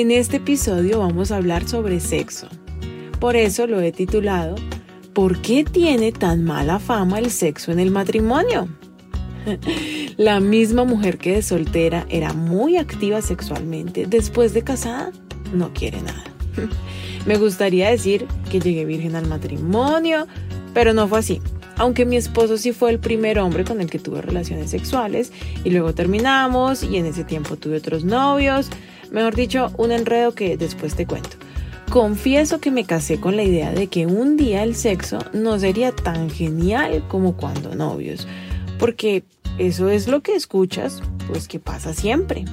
En este episodio vamos a hablar sobre sexo. Por eso lo he titulado ¿Por qué tiene tan mala fama el sexo en el matrimonio? La misma mujer que de soltera era muy activa sexualmente, después de casada no quiere nada. Me gustaría decir que llegué virgen al matrimonio, pero no fue así. Aunque mi esposo sí fue el primer hombre con el que tuve relaciones sexuales y luego terminamos y en ese tiempo tuve otros novios, Mejor dicho, un enredo que después te cuento. Confieso que me casé con la idea de que un día el sexo no sería tan genial como cuando novios, porque eso es lo que escuchas, pues que pasa siempre.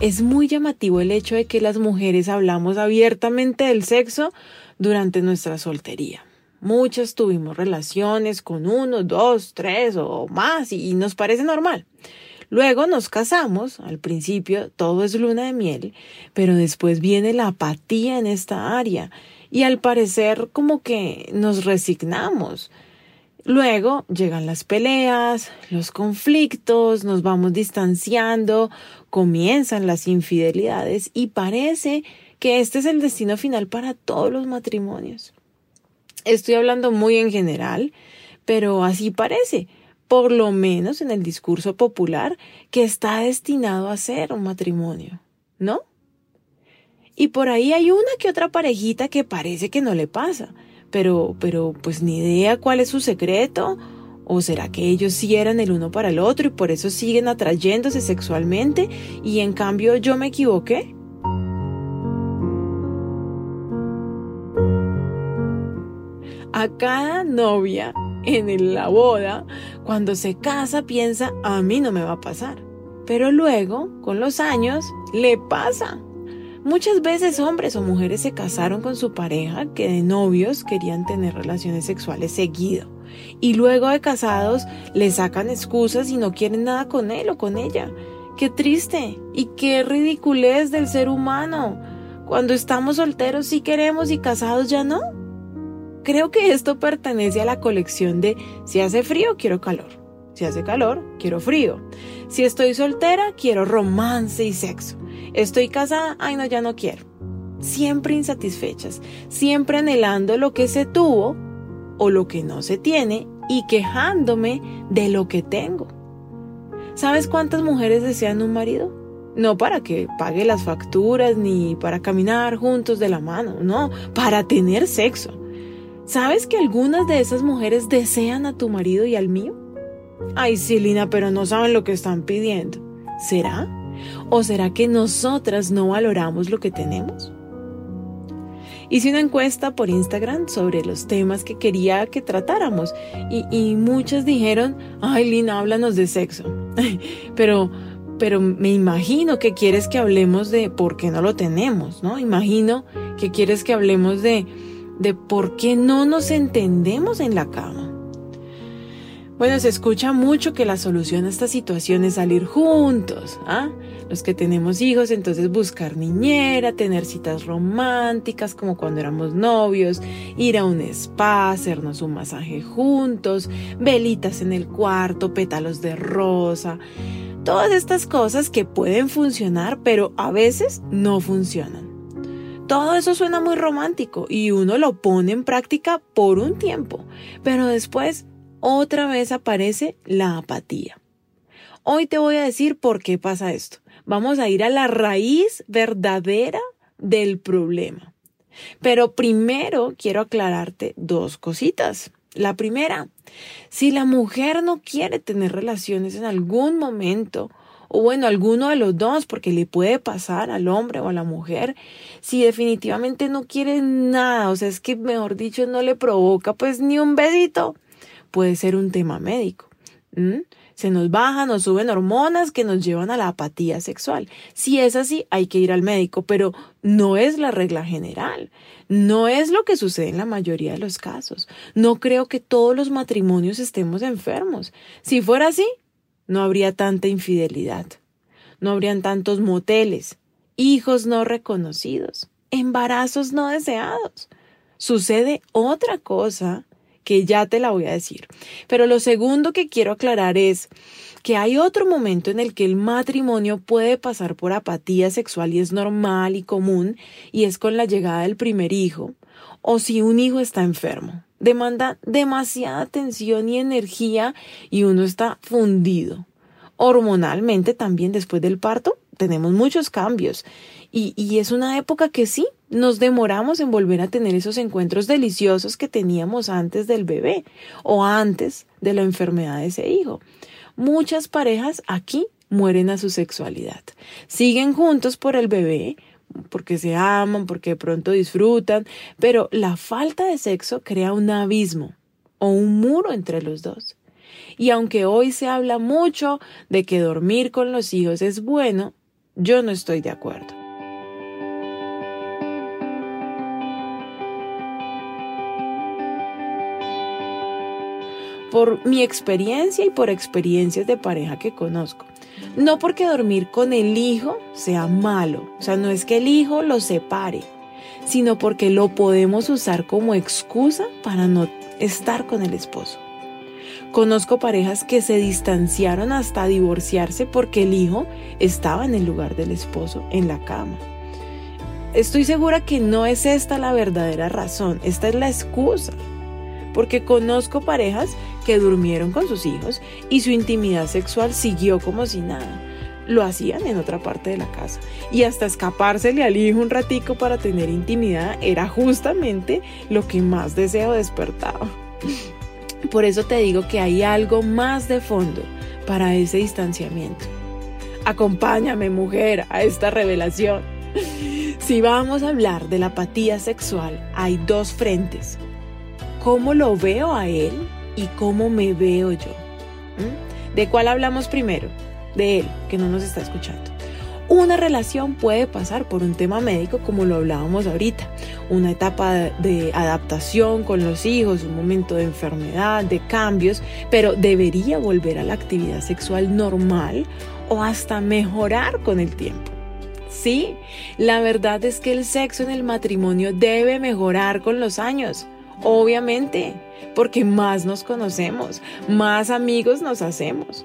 Es muy llamativo el hecho de que las mujeres hablamos abiertamente del sexo durante nuestra soltería. Muchas tuvimos relaciones con uno, dos, tres o más y, nos parece normal. Luego nos casamos, al principio todo es luna de miel, pero después viene la apatía en esta área y al parecer como que nos resignamos. Luego llegan las peleas, los conflictos, nos vamos distanciando, comienzan las infidelidades y parece que este es el destino final para todos los matrimonios. Estoy hablando muy en general, pero así parece por lo menos en el discurso popular, que está destinado a ser un matrimonio, ¿no? Y por ahí hay una que otra parejita que parece que no le pasa, pero, pero pues ni idea cuál es su secreto, o será que ellos sí eran el uno para el otro y por eso siguen atrayéndose sexualmente y en cambio yo me equivoqué. A cada novia en la boda, cuando se casa piensa, a mí no me va a pasar. Pero luego, con los años, le pasa. Muchas veces hombres o mujeres se casaron con su pareja que de novios querían tener relaciones sexuales seguido. Y luego de casados le sacan excusas y no quieren nada con él o con ella. Qué triste y qué ridiculez del ser humano. Cuando estamos solteros sí queremos y casados ya no. Creo que esto pertenece a la colección de si hace frío, quiero calor. Si hace calor, quiero frío. Si estoy soltera, quiero romance y sexo. Estoy casada, ay no, ya no quiero. Siempre insatisfechas, siempre anhelando lo que se tuvo o lo que no se tiene y quejándome de lo que tengo. ¿Sabes cuántas mujeres desean un marido? No para que pague las facturas ni para caminar juntos de la mano, no, para tener sexo. ¿Sabes que algunas de esas mujeres desean a tu marido y al mío? Ay, sí, Lina, pero no saben lo que están pidiendo. ¿Será? ¿O será que nosotras no valoramos lo que tenemos? Hice una encuesta por Instagram sobre los temas que quería que tratáramos y, y muchas dijeron, ay Lina, háblanos de sexo. pero, pero me imagino que quieres que hablemos de por qué no lo tenemos, ¿no? Imagino que quieres que hablemos de de por qué no nos entendemos en la cama. Bueno, se escucha mucho que la solución a esta situación es salir juntos, ¿ah? Los que tenemos hijos, entonces buscar niñera, tener citas románticas como cuando éramos novios, ir a un spa, hacernos un masaje juntos, velitas en el cuarto, pétalos de rosa. Todas estas cosas que pueden funcionar, pero a veces no funcionan. Todo eso suena muy romántico y uno lo pone en práctica por un tiempo, pero después otra vez aparece la apatía. Hoy te voy a decir por qué pasa esto. Vamos a ir a la raíz verdadera del problema. Pero primero quiero aclararte dos cositas. La primera, si la mujer no quiere tener relaciones en algún momento o bueno, alguno de los dos, porque le puede pasar al hombre o a la mujer, si definitivamente no quiere nada, o sea, es que mejor dicho no le provoca pues ni un besito, puede ser un tema médico. Se nos bajan o suben hormonas que nos llevan a la apatía sexual. Si es así, hay que ir al médico, pero no es la regla general. No es lo que sucede en la mayoría de los casos. No creo que todos los matrimonios estemos enfermos. Si fuera así, no habría tanta infidelidad. No habrían tantos moteles, hijos no reconocidos, embarazos no deseados. Sucede otra cosa que ya te la voy a decir. Pero lo segundo que quiero aclarar es que hay otro momento en el que el matrimonio puede pasar por apatía sexual y es normal y común, y es con la llegada del primer hijo, o si un hijo está enfermo. Demanda demasiada atención y energía y uno está fundido. Hormonalmente también después del parto tenemos muchos cambios y, y es una época que sí, nos demoramos en volver a tener esos encuentros deliciosos que teníamos antes del bebé o antes de la enfermedad de ese hijo. Muchas parejas aquí mueren a su sexualidad. Siguen juntos por el bebé, porque se aman, porque de pronto disfrutan, pero la falta de sexo crea un abismo o un muro entre los dos. Y aunque hoy se habla mucho de que dormir con los hijos es bueno, yo no estoy de acuerdo. por mi experiencia y por experiencias de pareja que conozco. No porque dormir con el hijo sea malo, o sea, no es que el hijo lo separe, sino porque lo podemos usar como excusa para no estar con el esposo. Conozco parejas que se distanciaron hasta divorciarse porque el hijo estaba en el lugar del esposo, en la cama. Estoy segura que no es esta la verdadera razón, esta es la excusa porque conozco parejas que durmieron con sus hijos y su intimidad sexual siguió como si nada. Lo hacían en otra parte de la casa. Y hasta escapársele al hijo un ratico para tener intimidad era justamente lo que más deseo despertaba. Por eso te digo que hay algo más de fondo para ese distanciamiento. Acompáñame, mujer, a esta revelación. Si vamos a hablar de la apatía sexual, hay dos frentes cómo lo veo a él y cómo me veo yo. ¿Mm? ¿De cuál hablamos primero? De él, que no nos está escuchando. Una relación puede pasar por un tema médico como lo hablábamos ahorita, una etapa de adaptación con los hijos, un momento de enfermedad, de cambios, pero debería volver a la actividad sexual normal o hasta mejorar con el tiempo. Sí, la verdad es que el sexo en el matrimonio debe mejorar con los años. Obviamente, porque más nos conocemos, más amigos nos hacemos.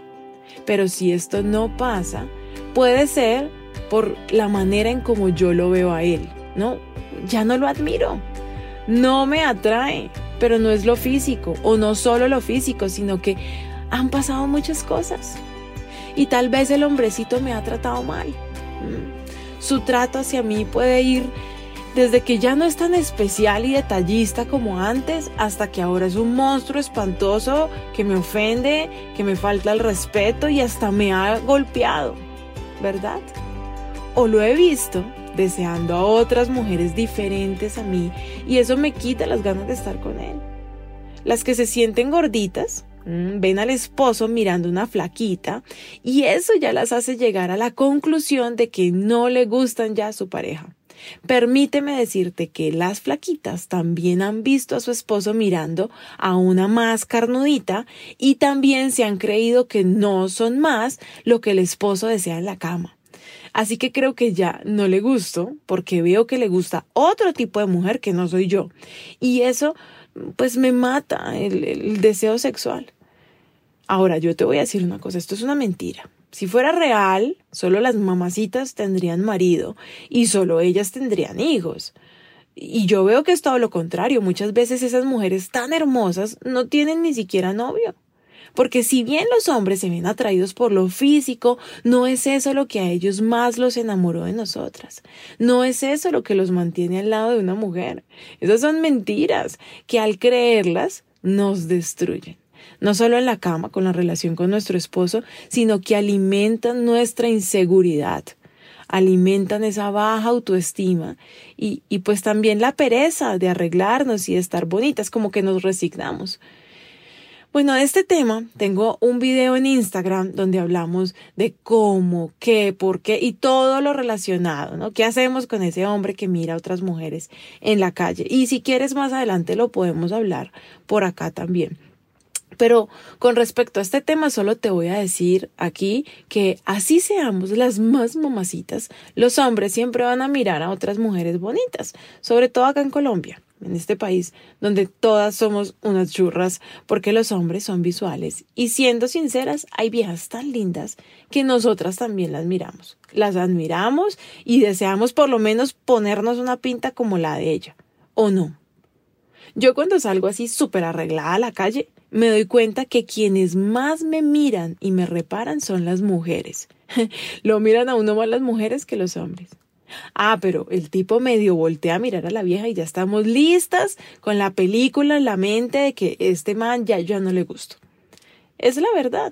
Pero si esto no pasa, puede ser por la manera en como yo lo veo a él. No, ya no lo admiro. No me atrae, pero no es lo físico, o no solo lo físico, sino que han pasado muchas cosas. Y tal vez el hombrecito me ha tratado mal. Su trato hacia mí puede ir desde que ya no es tan especial y detallista como antes, hasta que ahora es un monstruo espantoso que me ofende, que me falta el respeto y hasta me ha golpeado, ¿verdad? O lo he visto deseando a otras mujeres diferentes a mí y eso me quita las ganas de estar con él. Las que se sienten gorditas, mm, ven al esposo mirando una flaquita y eso ya las hace llegar a la conclusión de que no le gustan ya a su pareja. Permíteme decirte que las flaquitas también han visto a su esposo mirando a una más carnudita y también se han creído que no son más lo que el esposo desea en la cama. Así que creo que ya no le gusto porque veo que le gusta otro tipo de mujer que no soy yo. Y eso pues me mata el, el deseo sexual. Ahora yo te voy a decir una cosa, esto es una mentira. Si fuera real, solo las mamacitas tendrían marido y solo ellas tendrían hijos. Y yo veo que es todo lo contrario. Muchas veces esas mujeres tan hermosas no tienen ni siquiera novio. Porque si bien los hombres se ven atraídos por lo físico, no es eso lo que a ellos más los enamoró de nosotras. No es eso lo que los mantiene al lado de una mujer. Esas son mentiras que al creerlas nos destruyen no solo en la cama con la relación con nuestro esposo, sino que alimentan nuestra inseguridad, alimentan esa baja autoestima y, y pues también la pereza de arreglarnos y estar bonitas, como que nos resignamos. Bueno, de este tema tengo un video en Instagram donde hablamos de cómo, qué, por qué y todo lo relacionado, ¿no? ¿Qué hacemos con ese hombre que mira a otras mujeres en la calle? Y si quieres más adelante lo podemos hablar por acá también. Pero con respecto a este tema solo te voy a decir aquí que así seamos las más mamacitas, los hombres siempre van a mirar a otras mujeres bonitas, sobre todo acá en Colombia en este país donde todas somos unas churras porque los hombres son visuales y siendo sinceras hay viejas tan lindas que nosotras también las miramos, las admiramos y deseamos por lo menos ponernos una pinta como la de ella, ¿o no? Yo cuando salgo así súper arreglada a la calle me doy cuenta que quienes más me miran y me reparan son las mujeres. lo miran a uno más las mujeres que los hombres. Ah, pero el tipo medio voltea a mirar a la vieja y ya estamos listas con la película en la mente de que este man ya, no le gustó. Es la verdad.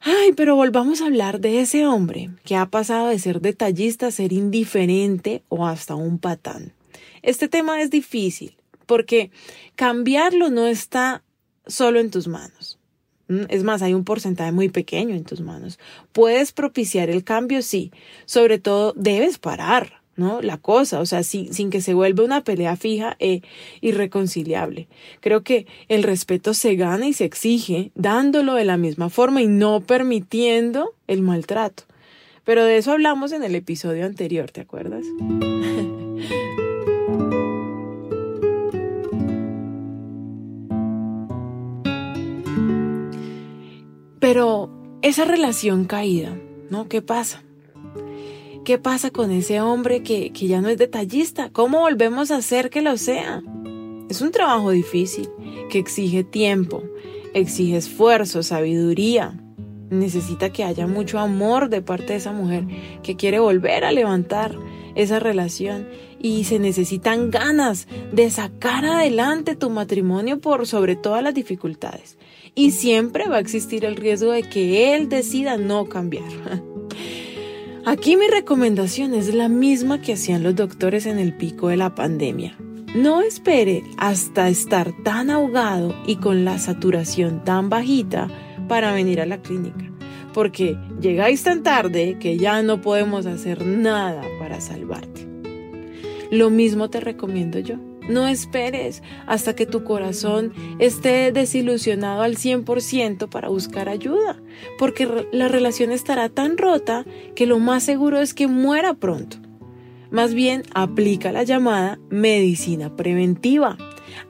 Ay, pero volvamos a hablar de ese hombre que ha pasado de ser detallista a ser indiferente o hasta un patán. Este tema es difícil porque cambiarlo no está solo en tus manos. Mm, es más, hay un porcentaje muy pequeño en tus manos. Puedes propiciar el cambio, sí. Sobre todo, debes parar, ¿no? La cosa, o sea, sin, que se vuelva una pelea fija e irreconciliable. Creo que el respeto se gana y se exige dándolo de la misma forma y no permitiendo el maltrato. Pero de eso hablamos en el episodio anterior, ¿te acuerdas? Pero esa relación caída, ¿no? ¿Qué pasa? ¿Qué pasa con ese hombre que, que ya no es detallista? ¿Cómo volvemos a hacer que lo sea? Es un trabajo difícil, que exige tiempo, exige esfuerzo, sabiduría. Necesita que haya mucho amor de parte de esa mujer que quiere volver a levantar esa relación y se necesitan ganas de sacar adelante tu matrimonio por sobre todas las dificultades y siempre va a existir el riesgo de que él decida no cambiar. Aquí mi recomendación es la misma que hacían los doctores en el pico de la pandemia. No espere hasta estar tan ahogado y con la saturación tan bajita para venir a la clínica, porque llegáis tan tarde que ya no podemos hacer nada para salvarte. Lo mismo te recomiendo yo. No esperes hasta que tu corazón esté desilusionado al 100% para buscar ayuda, porque la relación estará tan rota que lo más seguro es que muera pronto. Más bien, aplica la llamada medicina preventiva.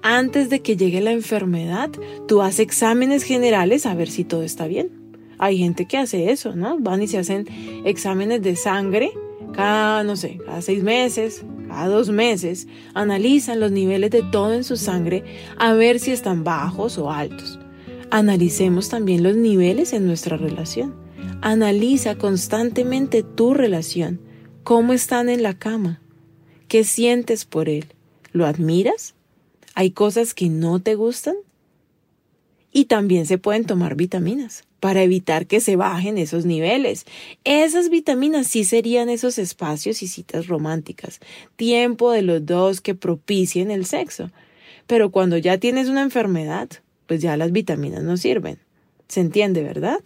Antes de que llegue la enfermedad, tú haces exámenes generales a ver si todo está bien. Hay gente que hace eso, ¿no? Van y se hacen exámenes de sangre cada, no sé, cada seis meses, cada dos meses, analizan los niveles de todo en su sangre a ver si están bajos o altos. Analicemos también los niveles en nuestra relación. Analiza constantemente tu relación. ¿Cómo están en la cama? ¿Qué sientes por él? ¿Lo admiras? ¿Hay cosas que no te gustan? Y también se pueden tomar vitaminas para evitar que se bajen esos niveles. Esas vitaminas sí serían esos espacios y citas románticas, tiempo de los dos que propicien el sexo. Pero cuando ya tienes una enfermedad, pues ya las vitaminas no sirven. ¿Se entiende, verdad?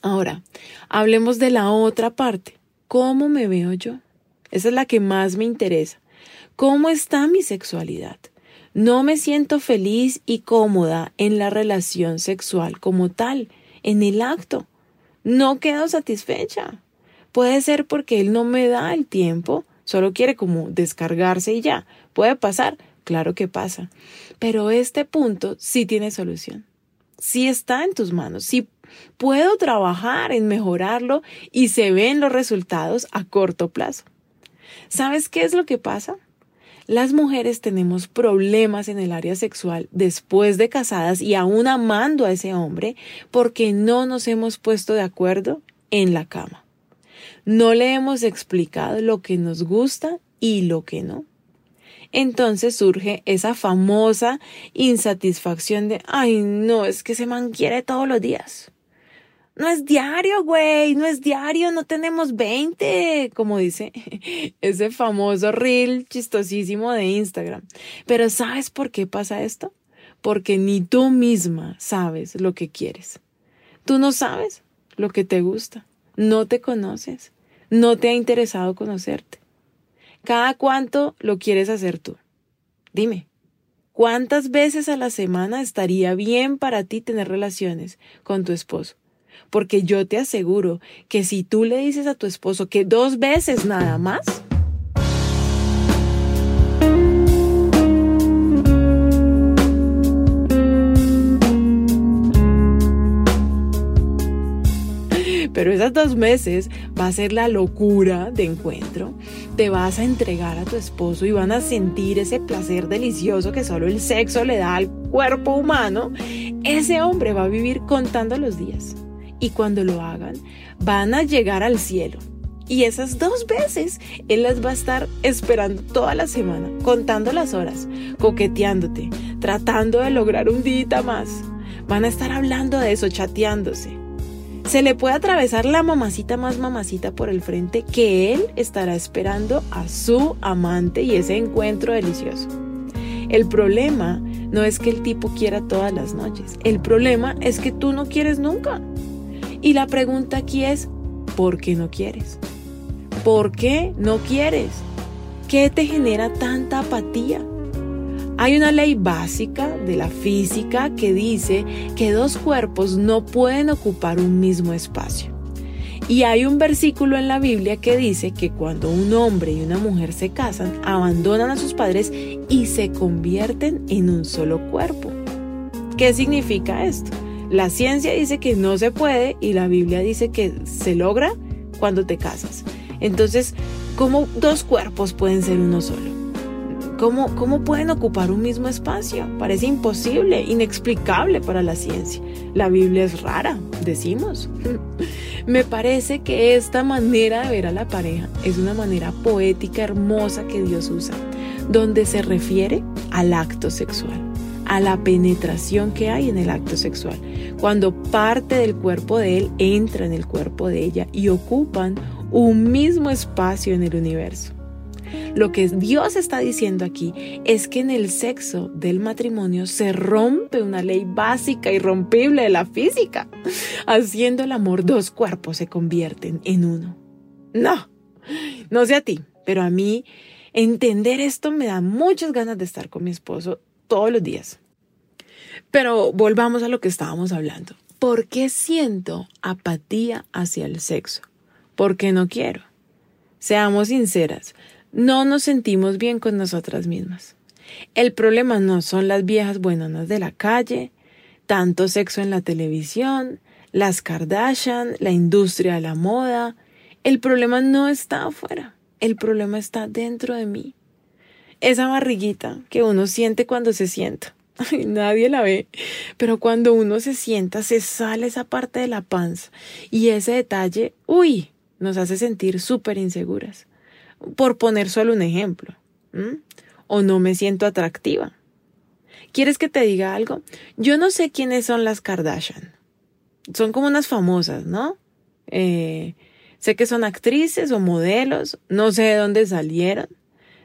Ahora, hablemos de la otra parte. ¿Cómo me veo yo? Esa es la que más me interesa. ¿Cómo está mi sexualidad? No me siento feliz y cómoda en la relación sexual como tal, en el acto. No quedo satisfecha. Puede ser porque él no me da el tiempo, solo quiere como descargarse y ya. Puede pasar, claro que pasa. Pero este punto sí tiene solución. Sí está en tus manos, sí puedo trabajar en mejorarlo y se ven los resultados a corto plazo. ¿Sabes qué es lo que pasa? Las mujeres tenemos problemas en el área sexual después de casadas y aún amando a ese hombre porque no nos hemos puesto de acuerdo en la cama. No le hemos explicado lo que nos gusta y lo que no. Entonces surge esa famosa insatisfacción de, ay, no, es que se manquiere todos los días. No es diario, güey, no es diario, no tenemos 20, como dice ese famoso reel chistosísimo de Instagram. Pero ¿sabes por qué pasa esto? porque ni tú misma sabes lo que quieres. Tú no sabes lo que te gusta, no te conoces, no te ha interesado conocerte. ¿Cada cuánto lo quieres hacer tú? Dime, ¿cuántas veces a la semana estaría bien para ti tener relaciones con tu esposo? Porque yo te aseguro que si tú le dices a tu esposo que dos veces nada más, Pero esas dos meses va a ser la locura de encuentro. Te vas a entregar a tu esposo y van a sentir ese placer delicioso que solo el sexo le da al cuerpo humano. Ese hombre va a vivir contando los días. Y cuando lo hagan, van a llegar al cielo. Y esas dos veces él las va a estar esperando toda la semana, contando las horas, coqueteándote, tratando de lograr un día más. Van a estar hablando de eso, chateándose se le puede atravesar la mamacita más mamacita por el frente que él estará esperando a su amante y ese encuentro delicioso. El problema no es que el tipo quiera todas las noches, el problema es que tú no quieres nunca. Y la pregunta aquí es, ¿por qué no quieres? ¿Por qué no quieres? ¿Qué te genera tanta apatía? Hay una ley básica de la física que dice que dos cuerpos no pueden ocupar un mismo espacio. Y hay un versículo en la Biblia que dice que cuando un hombre y una mujer se casan, abandonan a sus padres y se convierten en un solo cuerpo. ¿Qué significa esto? La ciencia dice que no se puede y la Biblia dice que se logra cuando te casas. Entonces, ¿cómo dos cuerpos pueden ser uno solo? ¿Cómo, ¿Cómo pueden ocupar un mismo espacio? Parece imposible, inexplicable para la ciencia. La Biblia es rara, decimos. Me parece que esta manera de ver a la pareja es una manera poética, hermosa que Dios usa, donde se refiere al acto sexual, a la penetración que hay en el acto sexual, cuando parte del cuerpo de él entra en el cuerpo de ella y ocupan un mismo espacio en el universo. Lo que Dios está diciendo aquí es que en el sexo del matrimonio se rompe una ley básica y rompible de la física. Haciendo el amor, dos cuerpos se convierten en uno. No, no sé a ti, pero a mí entender esto me da muchas ganas de estar con mi esposo todos los días. Pero volvamos a lo que estábamos hablando. ¿Por qué siento apatía hacia el sexo? Porque no quiero. Seamos sinceras, no nos sentimos bien con nosotras mismas. El problema no son las viejas buenonas de la calle, tanto sexo en la televisión, las Kardashian, la industria de la moda. El problema no está afuera, el problema está dentro de mí. Esa barriguita que uno siente cuando se sienta. nadie la ve, pero cuando uno se sienta se sale esa parte de la panza y ese detalle, uy, nos hace sentir súper inseguras por poner solo un ejemplo. O no me siento atractiva. ¿Quieres que te diga algo? Yo no sé quiénes son las Kardashian. Son como unas famosas, ¿no? Eh, sé que son actrices o modelos, no sé de dónde salieron.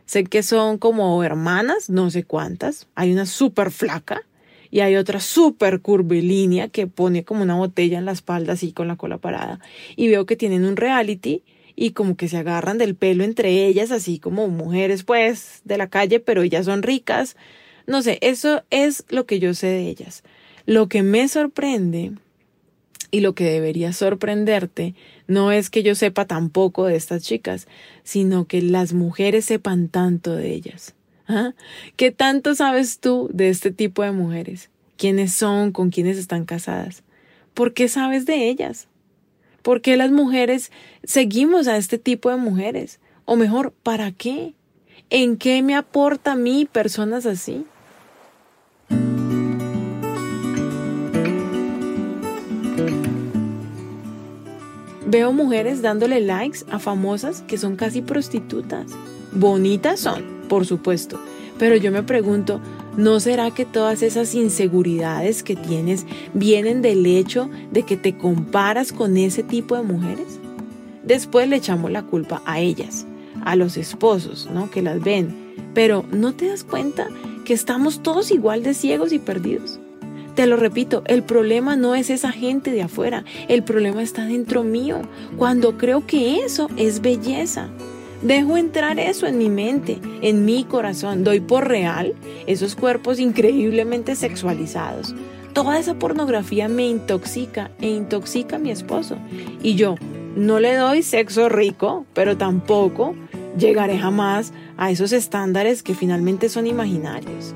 Sé que son como hermanas, no sé cuántas. Hay una súper flaca y hay otra súper curvilínea que pone como una botella en la espalda así con la cola parada. Y veo que tienen un reality y como que se agarran del pelo entre ellas, así como mujeres pues de la calle, pero ellas son ricas. No sé, eso es lo que yo sé de ellas. Lo que me sorprende y lo que debería sorprenderte no es que yo sepa tampoco de estas chicas, sino que las mujeres sepan tanto de ellas. ¿Ah? ¿Qué tanto sabes tú de este tipo de mujeres? ¿Quiénes son? ¿Con quiénes están casadas? ¿Por qué sabes de ellas? ¿Por qué las mujeres seguimos a este tipo de mujeres? O mejor, ¿para qué? ¿En qué me aporta a mí personas así? Veo mujeres dándole likes a famosas que son casi prostitutas. Bonitas son, por supuesto, pero yo me pregunto, ¿No será que todas esas inseguridades que tienes vienen del hecho de que te comparas con ese tipo de mujeres? Después le echamos la culpa a ellas, a los esposos, ¿no? Que las ven. Pero ¿no te das cuenta que estamos todos igual de ciegos y perdidos. Te lo repito, el problema no es esa gente de afuera, el problema está dentro mío, cuando creo que eso es belleza. Dejo entrar eso en mi mente, en mi corazón, doy por real esos cuerpos increíblemente sexualizados. Toda esa pornografía me intoxica e intoxica a mi esposo. Y yo no le doy sexo rico, pero tampoco llegaré jamás a esos estándares que finalmente son imaginarios.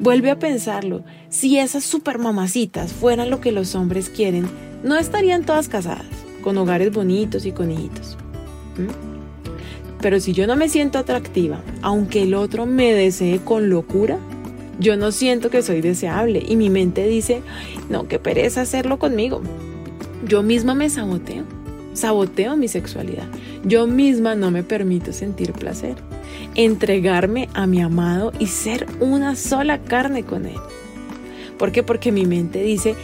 Vuelve a pensarlo, si esas supermamacitas fueran lo que los hombres quieren, no estarían todas casadas, con hogares bonitos y con hijitos. Pero si yo no me siento atractiva, aunque el otro me desee con locura, yo no siento que soy deseable y mi mente dice, no, qué pereza hacerlo conmigo. Yo misma me saboteo, saboteo mi sexualidad. Yo misma no me permito sentir placer entregarme a mi amado y ser una sola carne con Él. ¿Por qué? Porque mi mente dice,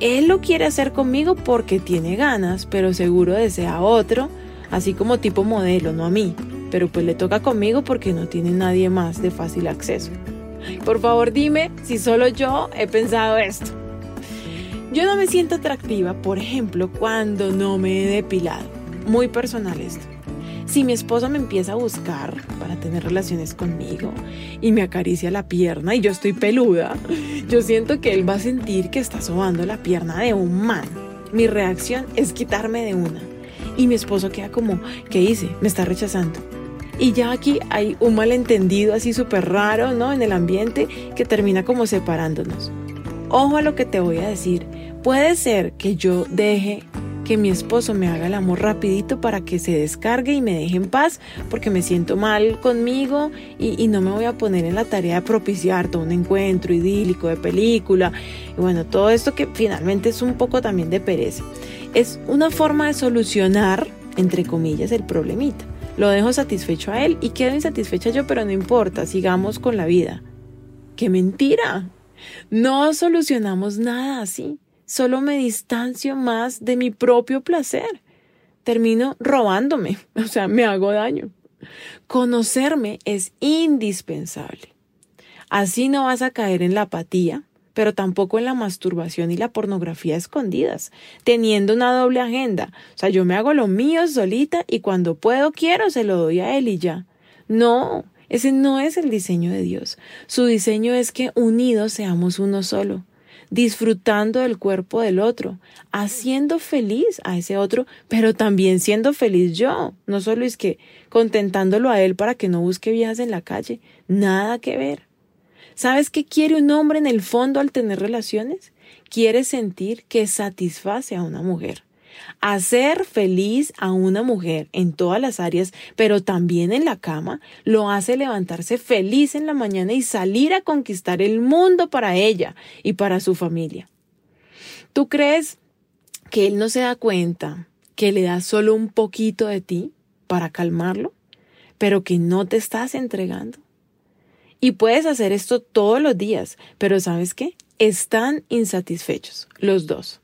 Él lo quiere hacer conmigo porque tiene ganas, pero seguro desea a otro, así como tipo modelo, no a mí. Pero pues le toca conmigo porque no tiene nadie más de fácil acceso. Por favor dime si solo yo he pensado esto. Yo no me siento atractiva, por ejemplo, cuando no me he depilado. Muy personal esto. Si mi esposo me empieza a buscar para tener relaciones conmigo y me acaricia la pierna y yo estoy peluda, yo siento que él va a sentir que está sobando la pierna de un man. Mi reacción es quitarme de una. Y mi esposo queda como, ¿qué hice? Me está rechazando. Y ya aquí hay un malentendido así súper raro, ¿no? En el ambiente que termina como separándonos. Ojo a lo que te voy a decir. Puede ser que yo deje que mi esposo me haga el amor rapidito para que se descargue y me deje en paz porque me siento mal conmigo y, no me voy a poner en la tarea de propiciar todo un encuentro idílico de película y bueno, todo esto que finalmente es un poco también de pereza. Es una forma de solucionar, entre comillas, el problemita. Lo dejo satisfecho a él y quedo insatisfecha yo, pero no importa, sigamos con la vida. ¡Qué mentira! No solucionamos nada así solo me distancio más de mi propio placer. Termino robándome, o sea, me hago daño. Conocerme es indispensable. Así no vas a caer en la apatía, pero tampoco en la masturbación y la pornografía escondidas, teniendo una doble agenda. O sea, yo me hago lo mío solita y cuando puedo quiero se lo doy a él y ya. No, ese no es el diseño de Dios. Su diseño es que unidos seamos uno solo disfrutando del cuerpo del otro, haciendo feliz a ese otro, pero también siendo feliz yo. No solo es que contentándolo a él para que no busque viejas en la calle, nada que ver. ¿Sabes qué quiere un hombre en el fondo al tener relaciones? Quiere sentir que satisface a una mujer hacer feliz a una mujer en todas las áreas, pero también en la cama, lo hace levantarse feliz en la mañana y salir a conquistar el mundo para ella y para su familia. ¿Tú crees que él no se da cuenta que le das solo un poquito de ti para calmarlo, pero que no te estás entregando? Y puedes hacer esto todos los días, pero ¿sabes qué? Están insatisfechos los dos.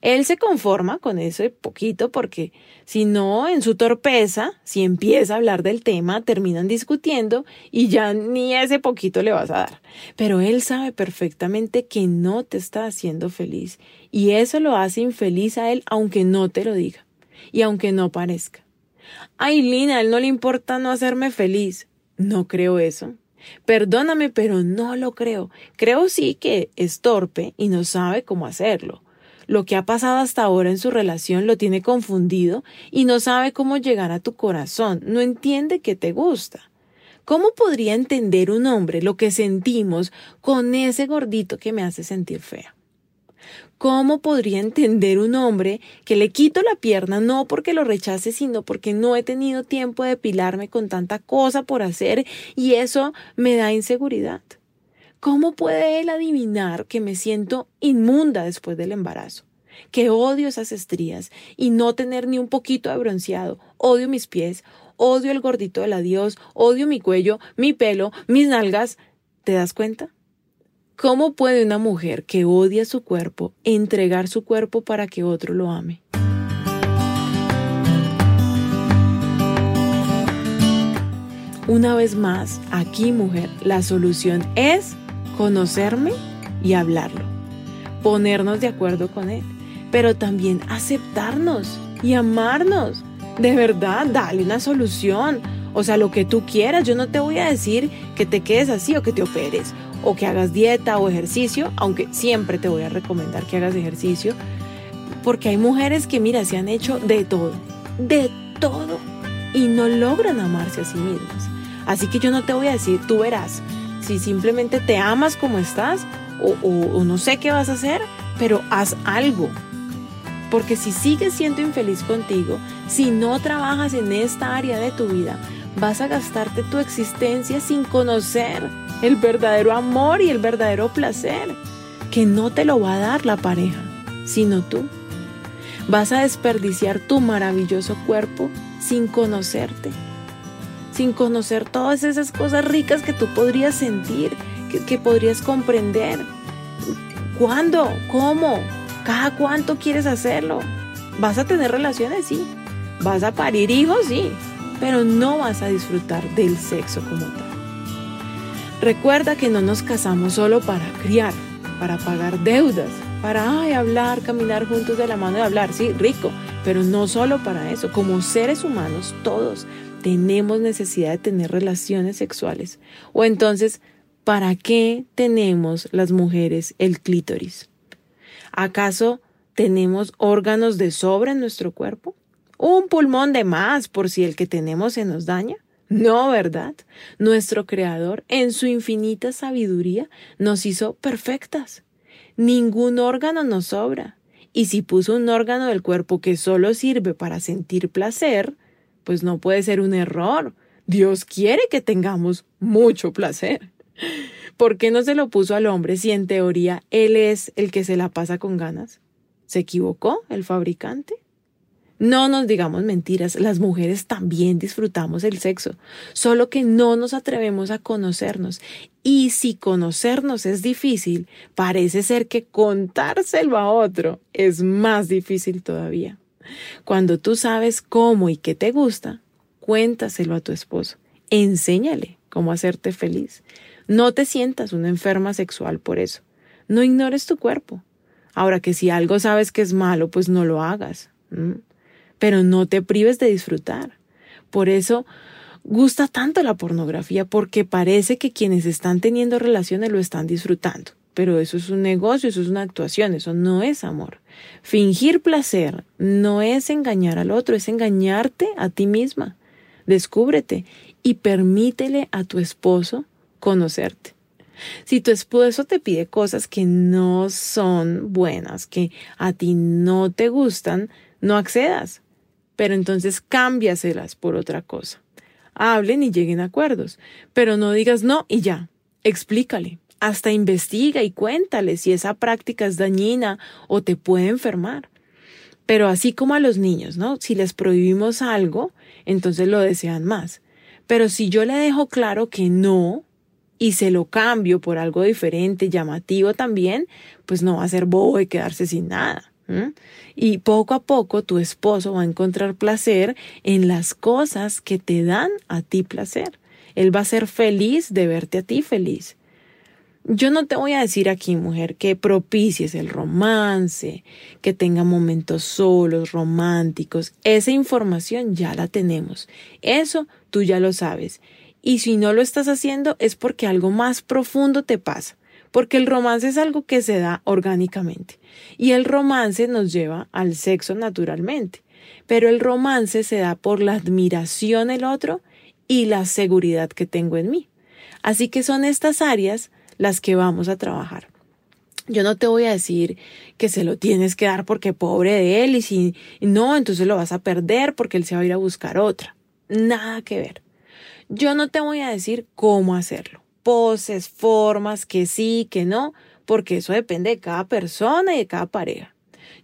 Él se conforma con ese poquito porque si no, en su torpeza, si empieza a hablar del tema, terminan discutiendo y ya ni ese poquito le vas a dar. Pero él sabe perfectamente que no te está haciendo feliz y eso lo hace infeliz a él aunque no te lo diga y aunque no parezca. Ay, Lina, a él no le importa no hacerme feliz. No creo eso. Perdóname, pero no lo creo. Creo sí que es torpe y no sabe cómo hacerlo lo que ha pasado hasta ahora en su relación lo tiene confundido y no sabe cómo llegar a tu corazón, no entiende que te gusta. ¿Cómo podría entender un hombre lo que sentimos con ese gordito que me hace sentir fea? ¿Cómo podría entender un hombre que le quito la pierna no porque lo rechace, sino porque no he tenido tiempo de depilarme con tanta cosa por hacer y eso me da inseguridad? ¿Cómo puede él adivinar que me siento inmunda después del embarazo? Que odio esas estrías y no tener ni un poquito de bronceado. Odio mis pies, odio el gordito del adiós, odio mi cuello, mi pelo, mis nalgas. ¿Te das cuenta? ¿Cómo puede una mujer que odia su cuerpo entregar su cuerpo para que otro lo ame? Una vez más, aquí mujer, la solución es conocerme y hablarlo, ponernos de acuerdo con él, pero también aceptarnos y amarnos. De verdad, dale una solución. O sea, lo que tú quieras. Yo no te voy a decir que te quedes así o que te operes o que hagas dieta o ejercicio, aunque siempre te voy a recomendar que hagas ejercicio, porque hay mujeres que, mira, se han hecho de todo, de todo, y no logran amarse a sí mismas. Así que yo no te voy a decir, tú verás, si simplemente te amas como estás, o, no sé qué vas a hacer, pero haz algo. Porque si sigues siendo infeliz contigo, si no trabajas en esta área de tu vida, vas a gastarte tu existencia sin conocer el verdadero amor y el verdadero placer, que no te lo va a dar la pareja, sino tú. Vas a desperdiciar tu maravilloso cuerpo sin conocerte, sin conocer todas esas cosas ricas que tú podrías sentir, que, podrías comprender. ¿Cuándo? ¿Cómo? ¿Cada cuánto quieres hacerlo? ¿Vas a tener relaciones? Sí. ¿Vas a parir hijos? Sí. Pero no vas a disfrutar del sexo como tal. Recuerda que no nos casamos solo para criar, para pagar deudas, para ay, hablar, caminar juntos de la mano y hablar, sí, rico, pero no solo para eso. Como seres humanos, todos tenemos necesidad de tener relaciones sexuales. O entonces, ¿para qué tenemos las mujeres el clítoris? ¿Acaso tenemos órganos de sobra en nuestro cuerpo? ¿Un pulmón de más por si el que tenemos se nos daña? No, ¿verdad? Nuestro Creador, en su infinita sabiduría, nos hizo perfectas. Ningún órgano nos sobra. Y si puso un órgano del cuerpo que solo sirve para sentir placer, pues no puede ser un error. Dios quiere que tengamos mucho placer. ¿Por qué no se lo puso al hombre si en teoría él es el que se la pasa con ganas? ¿Se equivocó el fabricante? No nos digamos mentiras, las mujeres también disfrutamos el sexo, solo que no nos atrevemos a conocernos. Y si conocernos es difícil, parece ser que contárselo a otro es más difícil todavía. Cuando tú sabes cómo y qué te gusta, cuéntaselo a tu esposo. Enséñale cómo hacerte feliz. No te sientas una enferma sexual por eso. No ignores tu cuerpo. Ahora que si algo sabes que es malo, pues no lo hagas pero no te prives de disfrutar. Por eso gusta tanto la pornografía, porque parece que quienes están teniendo relaciones lo están disfrutando. Pero eso es un negocio, eso es una actuación, eso no es amor. Fingir placer no es engañar al otro, es engañarte a ti misma. Descúbrete y permítele a tu esposo conocerte. Si tu esposo te pide cosas que no son buenas, que a ti no te gustan, no accedas pero entonces cámbiaselas por otra cosa. Hablen y lleguen a acuerdos, pero no digas no y ya. Explícale, hasta investiga y cuéntale si esa práctica es dañina o te puede enfermar. Pero así como a los niños, ¿no? Si les prohibimos algo, entonces lo desean más. Pero si yo le dejo claro que no, y se lo cambio por algo diferente, llamativo también, pues no va a ser bobo y quedarse sin nada. Y poco a poco tu esposo va a encontrar placer en las cosas que te dan a ti placer. Él va a ser feliz de verte a ti feliz. Yo no te voy a decir aquí, mujer, que propicies el romance, que tenga momentos solos, románticos. Esa información ya la tenemos. Eso tú ya lo sabes. Y si no lo estás haciendo es porque algo más profundo te pasa porque el romance es algo que se da orgánicamente y el romance nos lleva al sexo naturalmente, pero el romance se da por la admiración del otro y la seguridad que tengo en mí. Así que son estas áreas las que vamos a trabajar. Yo no te voy a decir que se lo tienes que dar porque pobre de él y si no, entonces lo vas a perder porque él se va a ir a buscar otra. Nada que ver. Yo no te voy a decir cómo hacerlo poses, formas, que sí, que no, porque eso depende de cada persona y de cada pareja.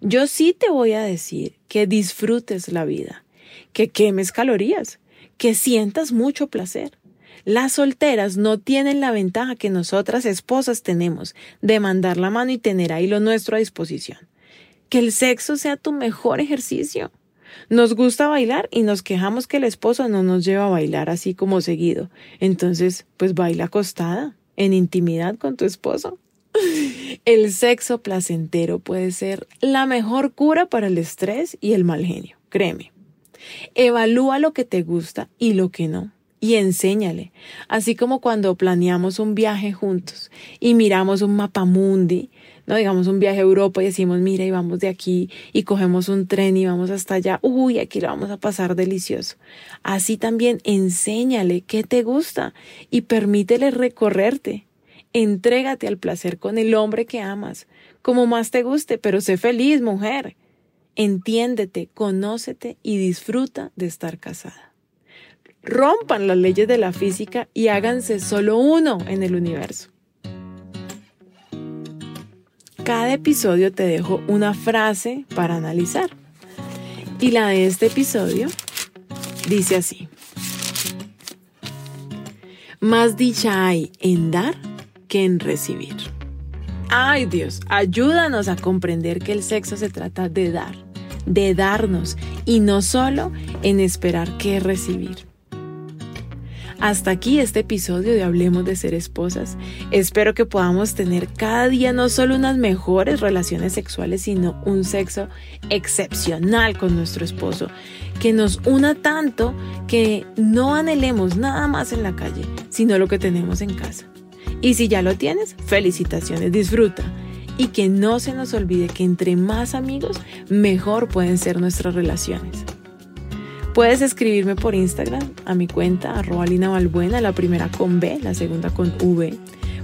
Yo sí te voy a decir que disfrutes la vida, que quemes calorías, que sientas mucho placer. Las solteras no tienen la ventaja que nosotras esposas tenemos de mandar la mano y tener ahí lo nuestro a disposición. Que el sexo sea tu mejor ejercicio. Nos gusta bailar y nos quejamos que el esposo no nos lleva a bailar así como seguido. Entonces, pues baila acostada, en intimidad con tu esposo. El sexo placentero puede ser la mejor cura para el estrés y el mal genio, créeme. Evalúa lo que te gusta y lo que no y enséñale, así como cuando planeamos un viaje juntos y miramos un mapa mundi, no digamos un viaje a Europa y decimos, mira, y vamos de aquí y cogemos un tren y vamos hasta allá, uy, aquí lo vamos a pasar delicioso. Así también enséñale qué te gusta y permítele recorrerte. Entrégate al placer con el hombre que amas, como más te guste, pero sé feliz, mujer. Entiéndete, conócete y disfruta de estar casada. Rompan las leyes de la física y háganse solo uno en el universo. Cada episodio te dejo una frase para analizar. Y la de este episodio dice así. Más dicha hay en dar que en recibir. Ay Dios, ayúdanos a comprender que el sexo se trata de dar, de darnos y no solo en esperar que recibir. Hasta aquí este episodio de Hablemos de ser esposas. Espero que podamos tener cada día no solo unas mejores relaciones sexuales, sino un sexo excepcional con nuestro esposo, que nos una tanto que no anhelemos nada más en la calle, sino lo que tenemos en casa. Y si ya lo tienes, felicitaciones, disfruta. Y que no se nos olvide que entre más amigos, mejor pueden ser nuestras relaciones. Puedes escribirme por Instagram a mi cuenta arroba la primera con B, la segunda con V.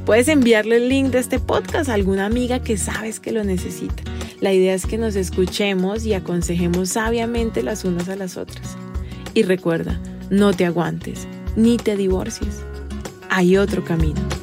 Puedes enviarle el link de este podcast a alguna amiga que sabes que lo necesita. La idea es que nos escuchemos y aconsejemos sabiamente las unas a las otras. Y recuerda, no te aguantes ni te divorcies. Hay otro camino.